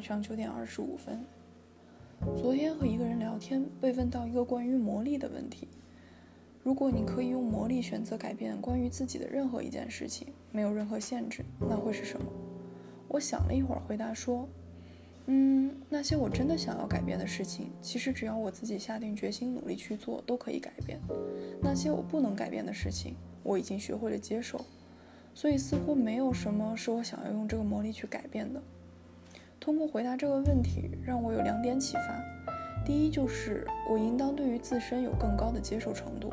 晚上九点二十五分。昨天和一个人聊天，被问到一个关于魔力的问题：如果你可以用魔力选择改变关于自己的任何一件事情，没有任何限制，那会是什么？我想了一会儿，回答说：“嗯，那些我真的想要改变的事情，其实只要我自己下定决心努力去做，都可以改变。那些我不能改变的事情，我已经学会了接受。”所以似乎没有什么是我想要用这个魔力去改变的。通过回答这个问题，让我有两点启发：第一，就是我应当对于自身有更高的接受程度。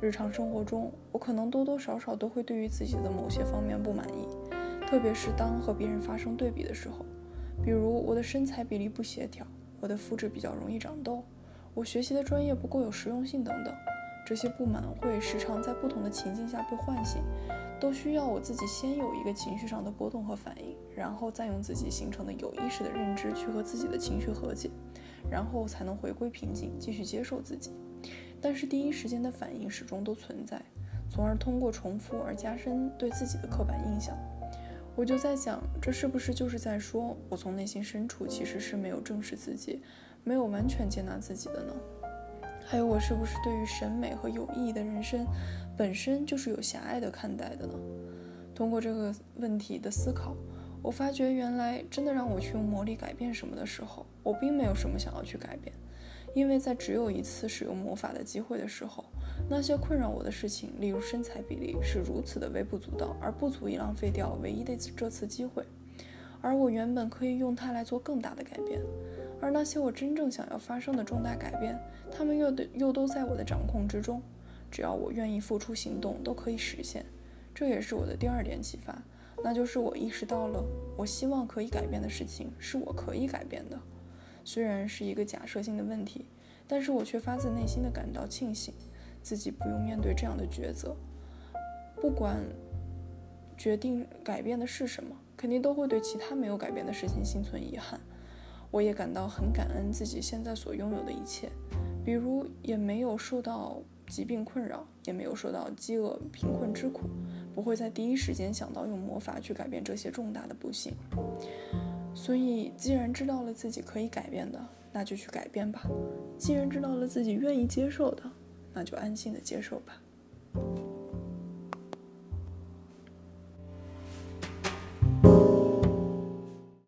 日常生活中，我可能多多少少都会对于自己的某些方面不满意，特别是当和别人发生对比的时候，比如我的身材比例不协调，我的肤质比较容易长痘，我学习的专业不够有实用性等等。这些不满会时常在不同的情境下被唤醒。都需要我自己先有一个情绪上的波动和反应，然后再用自己形成的有意识的认知去和自己的情绪和解，然后才能回归平静，继续接受自己。但是第一时间的反应始终都存在，从而通过重复而加深对自己的刻板印象。我就在想，这是不是就是在说我从内心深处其实是没有正视自己，没有完全接纳自己的呢？还有，我是不是对于审美和有意义的人生，本身就是有狭隘的看待的呢？通过这个问题的思考，我发觉原来真的让我去用魔力改变什么的时候，我并没有什么想要去改变，因为在只有一次使用魔法的机会的时候，那些困扰我的事情，例如身材比例，是如此的微不足道，而不足以浪费掉唯一的这次机会，而我原本可以用它来做更大的改变。而那些我真正想要发生的重大改变，他们又的又都在我的掌控之中，只要我愿意付出行动，都可以实现。这也是我的第二点启发，那就是我意识到了，我希望可以改变的事情是我可以改变的。虽然是一个假设性的问题，但是我却发自内心的感到庆幸，自己不用面对这样的抉择。不管决定改变的是什么，肯定都会对其他没有改变的事情心存遗憾。我也感到很感恩自己现在所拥有的一切，比如也没有受到疾病困扰，也没有受到饥饿、贫困之苦，不会在第一时间想到用魔法去改变这些重大的不幸。所以，既然知道了自己可以改变的，那就去改变吧；既然知道了自己愿意接受的，那就安心的接受吧。